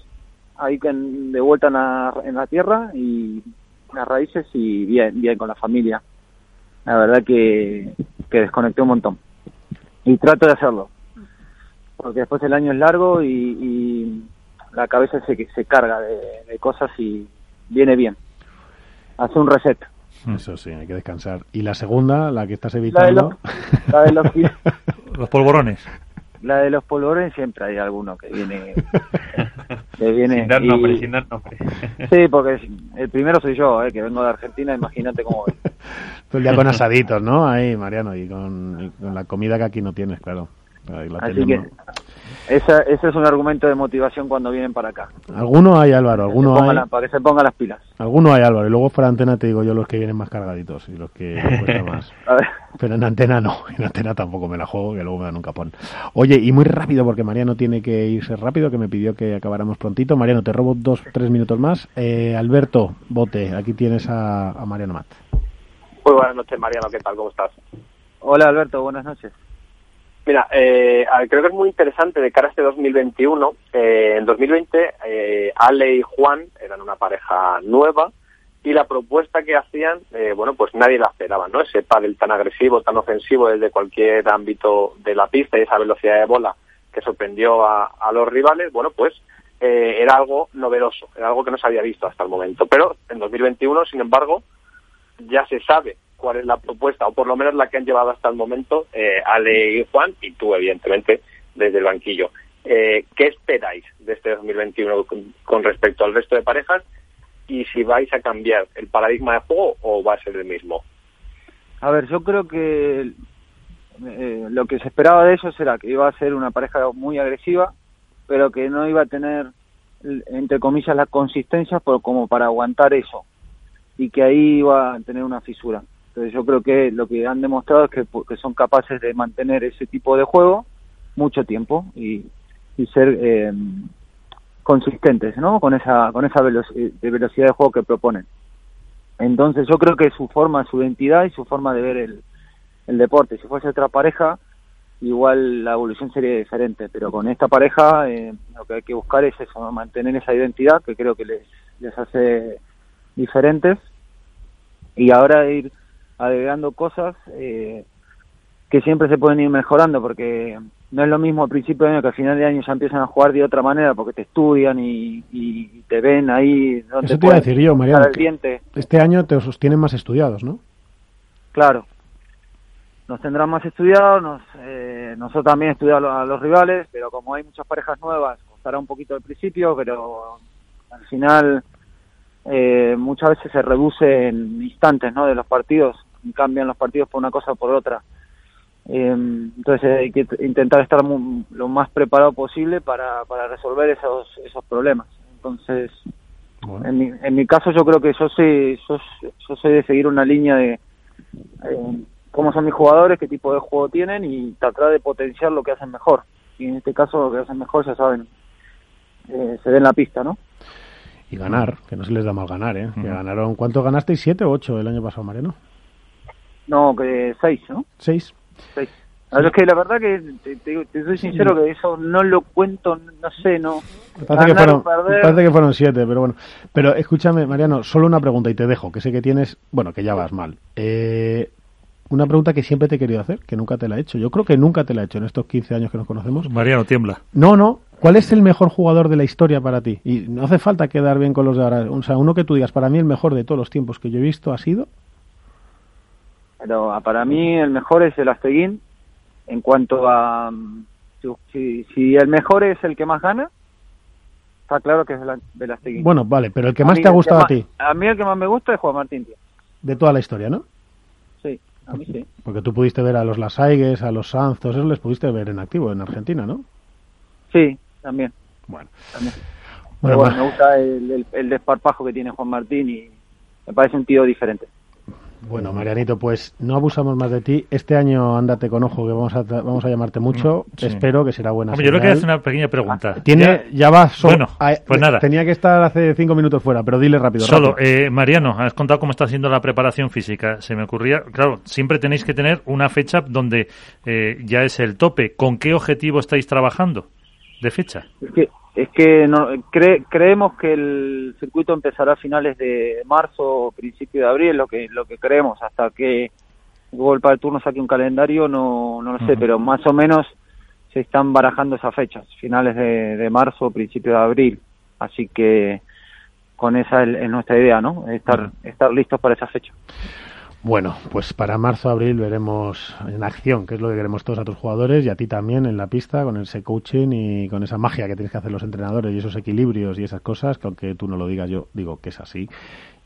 ahí con- de vuelta en la, en la tierra y las raíces y bien, bien con la familia. La verdad que, que desconecté un montón. Y trato de hacerlo, porque después el año es largo y, y la cabeza se, se carga de, de cosas y viene bien. Hace un reset. Eso sí, hay que descansar. Y la segunda, la que estás La de evitando. los, la de los, Los polvorones. La de los polvorones siempre hay alguno que viene que viene sin dar y- nombre, sin dar nombre. Sí, porque el primero soy yo, eh, que vengo de Argentina, imagínate cómo voy. Todo el día con asaditos, ¿no? Ahí, Mariano, y con, y con la comida que aquí no tienes, claro. Ahí la Así tenemos. que esa, ese es un argumento de motivación cuando vienen para acá. Alguno hay, Álvaro, Que se alguno pongan hay. la- para que se pongan las pilas. Alguno hay, Álvaro. Y luego fuera de antena te digo yo los que vienen más cargaditos y los que cuesta más. Pero en antena no, en antena tampoco me la juego, que luego me dan un capón. Oye, y muy rápido, porque Mariano tiene que irse rápido, que me pidió que acabáramos prontito. Mariano, te robo dos, tres minutos más. Eh, Alberto, bote, aquí tienes a, a Mariano Mat. Muy buenas noches, Mariano, ¿qué tal? ¿Cómo estás? hola Alberto, buenas noches. Mira, eh, creo que es muy interesante de cara a este 2021. Eh, en 2020, eh, Ale y Juan eran una pareja nueva y la propuesta que hacían, eh, bueno, pues nadie la esperaba, ¿no? Ese pádel tan agresivo, tan ofensivo desde cualquier ámbito de la pista y esa velocidad de bola que sorprendió a, a los rivales, bueno, pues eh, era algo novedoso, era algo que no se había visto hasta el momento. Pero en 2021, sin embargo, ya se sabe cuál es la propuesta, o por lo menos la que han llevado hasta el momento eh, Ale y Juan, y tú, evidentemente, desde el banquillo. Eh, ¿Qué esperáis de este 2021 con, con respecto al resto de parejas? Y si vais a cambiar el paradigma de juego o va a ser el mismo. A ver, yo creo que eh, lo que se esperaba de ellos era que iba a ser una pareja muy agresiva, pero que no iba a tener, entre comillas, la consistencia por, como para aguantar eso y que ahí iba a tener una fisura. Yo creo que lo que han demostrado es que, son capaces de mantener ese tipo de juego mucho tiempo y, ser eh, consistentes, ¿no? Con esa, con esa velocidad de velocidad de juego que proponen. Entonces yo creo que su forma, su identidad y su forma de ver el, el deporte. Si fuese otra pareja, igual la evolución sería diferente, pero con esta pareja eh, lo que hay que buscar es eso, mantener esa identidad que creo que les, les hace diferentes y ahora ir agregando cosas eh, que siempre se pueden ir mejorando porque no es lo mismo al principio de año que al final de año ya empiezan a jugar de otra manera porque te estudian y, y te ven ahí donde Eso te iba a decir yo, Mariano, este año te sostienen más estudiados, ¿no? Claro, nos tendrán más estudiados, nos, eh, nosotros también estudiamos a los rivales, pero como hay muchas parejas nuevas, costará un poquito al principio, pero al final eh, muchas veces se reduce en instantes ¿no? de los partidos, cambian los partidos por una cosa o por otra. Eh, entonces hay que intentar estar lo más preparado posible para, para resolver esos, esos problemas. Entonces, en, mi, en mi caso yo creo que yo soy, yo, yo soy de seguir una línea de eh, cómo son mis jugadores, qué tipo de juego tienen y tratar de potenciar lo que hacen mejor. Y en este caso lo que hacen mejor, ya saben, eh, se ve en la pista, ¿no? Y ganar, que no se les da mal ganar, ¿eh? Que ganaron, ¿cuánto ganasteis? ¿Siete o ocho el año pasado, Mariano? No, que seis, ¿no? ¿Seis? Seis. A es que la verdad que te, te- te soy sincero que eso no lo cuento, no sé, no. Me parece, que Ganar fueron, me parece que fueron siete, pero bueno. Pero escúchame, Mariano, solo una pregunta y te dejo, que sé que tienes, bueno, que ya vas mal. Eh, una pregunta que siempre te he querido hacer, que nunca te la he hecho. Yo creo que nunca te la he hecho en estos 15 años que nos conocemos. Mariano, tiembla. No, no. ¿Cuál es el mejor jugador de la historia para ti? Y no hace falta quedar bien con los de ahora. O sea, uno que tú digas, para mí el mejor de todos los tiempos que yo he visto ha sido. Pero ah, para mí el mejor es el Asteguín. En cuanto a. Si, si el mejor es el que más gana, está claro que es el, Asteguín. Bueno, vale, pero el que más mí te ha gustado a más- ti, A mí el que más me gusta es Juan Martín, tío. de toda la historia, ¿no? Sí, a mí sí. Porque tú pudiste ver a los Lasaigues, a los Sanz, todos esos les pudiste ver en activo en Argentina, ¿no? Sí, también. Bueno. también. Bueno, Pero bueno, ma- me gusta el, el, el desparpajo que tiene Juan Martín y me parece un tío diferente. Bueno, Marianito, pues no abusamos más de ti. Este año ándate con ojo, que vamos a, vamos a llamarte mucho. Sí. Espero que será buena Hombre, yo le quería hacer una pequeña pregunta. Tiene, ya, va solo. Bueno, Ah, pues nada. Tenía que estar hace cinco minutos fuera, pero dile rápido. Solo, rápido. eh, Mariano, has contado cómo está siendo la preparación física. Se me ocurría, claro, siempre tenéis que tener una fecha donde eh, ya es el tope. ¿Con qué objetivo estáis trabajando de fecha? Es que, es que no, cre- creemos que el circuito empezará a finales de marzo o principio de abril, lo que lo que creemos, hasta que Google para el turno saque un calendario, no, no lo sé, pero más o menos se están barajando esas fechas, finales de, de marzo o principio de abril. Así que con esa es, es nuestra idea, ¿no? Estar, estar listos para esa fecha. Bueno, pues para marzo, abril veremos en acción, que es lo que queremos todos a tus jugadores y a ti también en la pista, con ese coaching y con esa magia que tienes que hacer los entrenadores y esos equilibrios y esas cosas, que aunque tú no lo digas, yo digo que es así.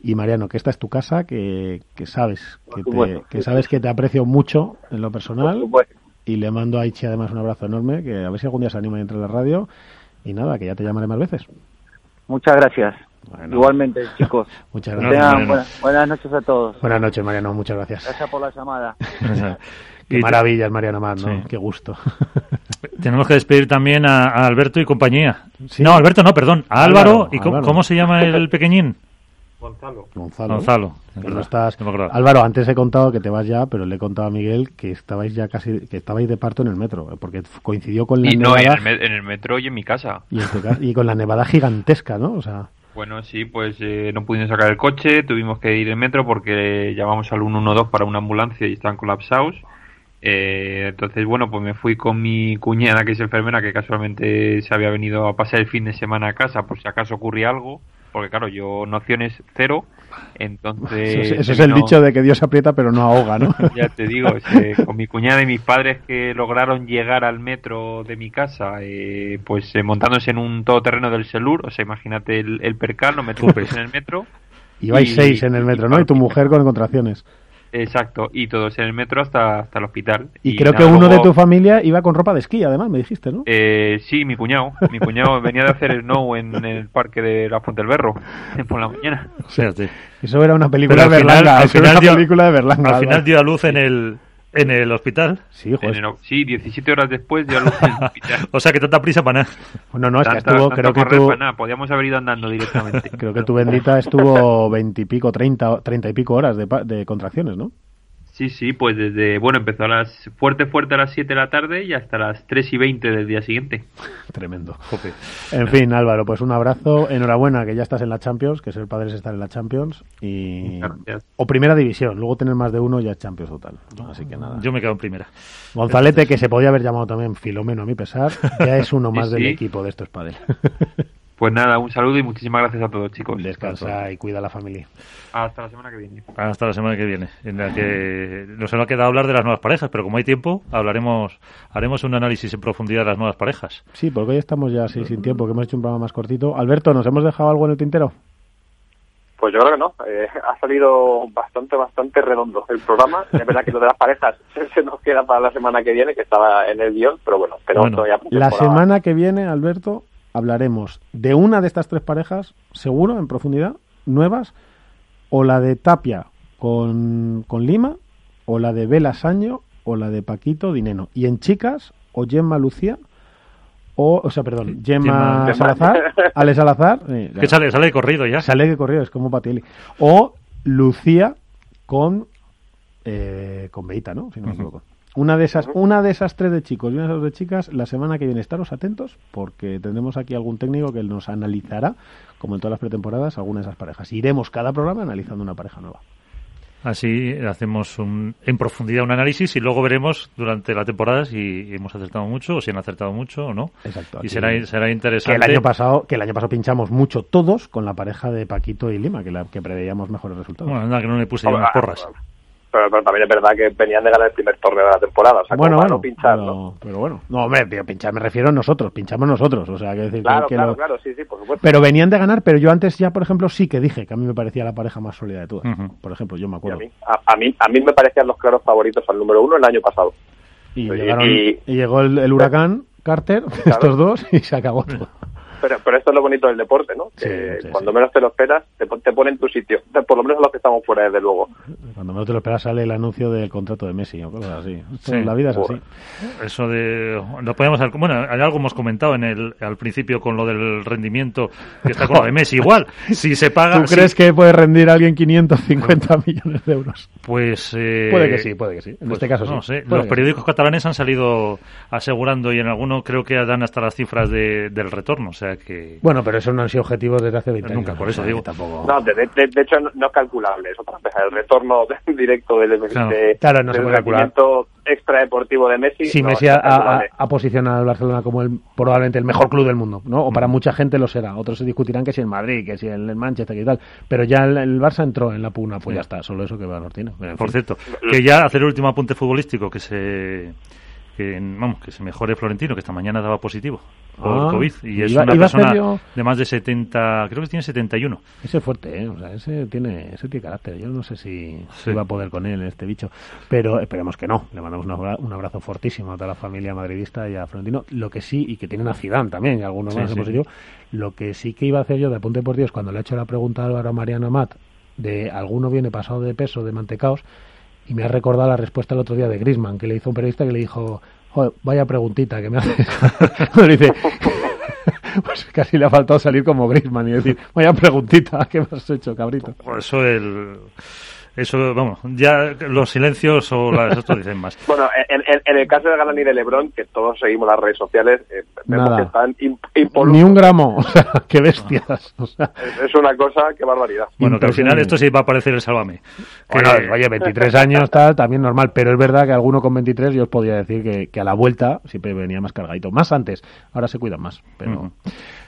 Y Mariano, que esta es tu casa, que, que sabes que te, que sí, sabes que te aprecio mucho en lo personal supuesto. y le mando a Ichi además un abrazo enorme, que a ver si algún día se anima y entra en la radio y nada, que ya te llamaré más veces. Muchas gracias. Bueno. Igualmente, chicos. Muchas gracias. tengan buenas, buenas noches a todos. Buenas noches, Mariano, muchas gracias. Gracias por la llamada. Qué maravillas, Mariano Más, ¿no? Sí. Qué gusto. Tenemos que despedir también a, a Alberto y compañía. Sí. No, Alberto no, perdón. A Álvaro. Álvaro, ¿Y cómo, Álvaro. cómo se llama el pequeñín? Gonzalo. Gonzalo. Gonzalo. Que no estás... no. Álvaro, antes he contado que te vas ya, pero le he contado a Miguel que estabais ya casi, que estabais de parto en el metro, eh, porque coincidió con la Y no, en nevada el, me- en el metro y en mi casa. y, en tu ca- y con la nevada gigantesca, ¿no? O sea, Bueno, sí, pues eh, no pudimos sacar el coche, tuvimos que ir en metro porque llamamos al 112 para una ambulancia y estaban colapsados. Eh, entonces, bueno, pues me fui con mi cuñada, que es enfermera, que casualmente se había venido a pasar el fin de semana a casa por si acaso ocurría algo, porque claro, yo nociones cero, entonces... eso, es- eso se es el dicho de que Dios aprieta pero no ahoga, ¿no? Ya te digo, eh, con mi cuñada y mis padres que lograron llegar al metro de mi casa, eh, pues eh, montándose en un todoterreno del Selur, o sea, imagínate el, el percal, nos metimos en el metro, Ibais Y- seis en el metro, ¿no? Y tu mujer con contracciones. Exacto, y todos en el metro hasta, hasta el hospital. Y, creo nada, que uno de tu familia iba con ropa de esquí, además, me dijiste, ¿no? Eh, sí, mi cuñado, mi cuñado venía de hacer snow en, en el parque de la Fuente del Berro por la mañana. Fíjate. Eso era una película Pero de al final- Berlanga. al eso era final una dio- película de Berlanga. Al final dio a luz en el, ¿En el hospital? Sí, joder. En el- sí, 17 horas después ya lo en el hospital. O sea, que tanta prisa para nada. No, no, es que estuvo, creo que tú, para nada, podíamos haber ido andando directamente. creo que tu bendita estuvo veintipico, treinta, treinta y pico horas de, pa- de contracciones, ¿no? Sí, sí, pues desde, bueno, empezó a las fuerte, fuerte a las 7 de la tarde y hasta las 3 y 20 del día siguiente. Tremendo. Jope. En fin, Álvaro, pues un abrazo. Enhorabuena que ya estás en la Champions, que ser padre es estar en la Champions. Y... Gracias. O primera división, luego tener más de uno ya es Champions total. Así que nada. Yo me quedo en primera. Gonzalete, que se podía haber llamado también Filomeno a mi pesar, ya es uno Sí, más del sí. equipo de estos padres. Pues nada, un saludo y muchísimas gracias a todos, chicos. Descansa y cuida a la familia. Hasta la semana que viene. Hasta la semana que viene, en la que nos ha quedado hablar de las nuevas parejas, pero como hay tiempo, hablaremos, haremos un análisis en profundidad de las nuevas parejas. Sí, porque hoy estamos ya así sin tiempo, que hemos hecho un programa más cortito. Alberto, ¿nos hemos dejado algo en el tintero? Pues yo creo que no. Eh, ha salido bastante, bastante redondo el programa. Es verdad que lo de las parejas se nos queda para la semana que viene, que estaba en el guion, pero bueno, pero Bueno, todavía La semana que viene, Alberto, hablaremos de una de estas tres parejas, seguro, en profundidad, nuevas, o la de Tapia con, con Lima, o la de Vela Saño, o la de Paquito Dineno. Y en chicas, o Gemma Lucía, o, o sea, perdón, Gemma, Gemma- Salazar, Ale Salazar, eh, Que sale, sale de corrido ya. sale que corrió, es como Patieli, o Lucía con, eh, con Beita, ¿no? Si no me equivoco. Una de esas, una de esas tres de chicos y una de esas de chicas, la semana que viene estaros atentos, porque tendremos aquí algún técnico que nos analizará, como en todas las pretemporadas, alguna de esas parejas. Iremos cada programa analizando una pareja nueva. Así hacemos un, en profundidad un análisis y luego veremos durante la temporada si hemos acertado mucho o si han acertado mucho o no. Exacto. Y será, será que interesante. el año pasado, que el año pasado pinchamos mucho todos con la pareja de Paquito y Lima, que la que preveíamos mejores resultados. Bueno, anda, que no le puse yo unas porras. Pero, pero también es verdad que venían de ganar el primer torneo de la temporada. O sea, bueno, bueno, no pinchar, pero, ¿no? pero bueno. No, hombre, tío, pinchar me refiero a nosotros, pinchamos nosotros, o sea, que decir Claro, que claro, lo- claro, sí, sí, por supuesto. Pero venían de ganar, pero yo antes ya, por ejemplo, sí que dije que a mí me parecía la pareja más sólida de todas. Por ejemplo, yo me Y a, acuerdo. mí, a, a mí, a mí me parecían los claros favoritos al número uno el año pasado. Y, Y- llegaron- y- y llegó el, el huracán Carter, estos dos, y se acabó todo. Pero, pero esto es lo bonito del deporte, ¿no? Que Sí, sí, cuando sí. menos te lo esperas, te, pon- te pone en tu sitio. Por lo menos los que estamos fuera, desde luego. Cuando menos te lo esperas sale el anuncio del contrato de Messi o cosas así. Esto, Sí. La vida es así. Eso de. Lo podemos Bueno, algo hemos comentado en el, al principio con lo del rendimiento que está con lo de Messi. Igual, si se paga. ¿Tú si- crees que puede rendir a alguien 550 millones de euros? Pues. eh, Puede que sí, puede que sí. En pues, este caso no sí. sé. Los periódicos catalanes han salido asegurando y en alguno creo que dan hasta las cifras de, del retorno. O sea que. Bueno, pero eso no han sido objetivos desde hace 20 Nunca, años. por eso digo. Tampoco... No, de, de- de hecho no, no es calculable eso para empezar. El retorno directo del, Claro. de- Claro, no se del puede calcular. rendimiento extradeportivo de Messi. si no, Messi es ha, ha, calculable. ha posicionado al Barcelona como el probablemente el mejor club del mundo, ¿no? O para mucha gente lo será. Otros se discutirán que si el Madrid, que si el Manchester y tal. Pero ya el, el Barça entró en la pugna, pues Sí. ya está. Solo eso que valor tiene. Por fin. cierto, que ya hacer el último apunte futbolístico que se. Que, vamos, que se mejore Florentino, que esta mañana daba positivo por Ah, COVID. Y es iba- una iba persona de más de 70, creo que tiene 71. Ese es fuerte, ¿eh? O sea, ese tiene, ese tiene carácter. Yo no sé si, Sí. va a poder con él este bicho. Pero esperemos que no. Le mandamos un abra- un abrazo fortísimo a toda la familia madridista y a Florentino. Lo que sí, y que tienen a Zidane también, y algunos Sí, más sí. positivo. Lo que sí que iba a hacer yo de apunte por Dios cuando le he hecho la pregunta a Álvaro Mariano Amat de alguno viene pasado de peso, de mantecaos, y me ha recordado la respuesta el otro día de Grisman, que le hizo un periodista que le dijo, "Joder, vaya preguntita que me hace. le dice, pues casi le ha faltado salir como Grisman y decir, vaya preguntita, ¿qué me has hecho, cabrito? Por eso el. Eso, vamos, ya los silencios o las. Esto dicen más. Bueno, en, en- en el caso de Galán y de Lebron, que todos seguimos las redes sociales, eh, vemos Nada. que están im- impolutos. Ni un gramo, o sea, qué bestias. O sea, Es, es una cosa, qué barbaridad. Bueno, que al final esto sí va a aparecer el Sálvame. Que- Bueno, oye, 23 años tal, también normal, pero es verdad que alguno con 23 yo os podía decir que, que a la vuelta siempre venía más cargadito, más antes, ahora se cuidan más, pero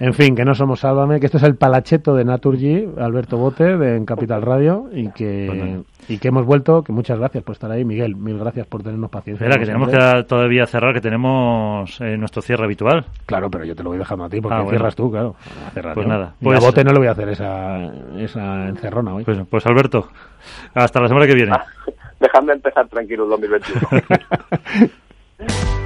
en fin, que no somos Sálvame, que esto es el palacheto de Naturgy, Alberto Bote, de en Capital Radio, y que, Bueno. Y que hemos vuelto, que muchas gracias por estar ahí, Miguel, mil gracias por tenernos paciencia. Espera, que tenemos que todavía cerrar, que tenemos eh, nuestro cierre habitual. Claro, pero yo te lo voy dejando a ti, porque Ah, bueno. cierras tú, claro. A cerrar Pues yo. nada, Y pues- a Bote no le voy a hacer esa, esa encerrona hoy. Pues, pues Alberto, hasta la semana que viene. Dejadme empezar tranquilo el 2021.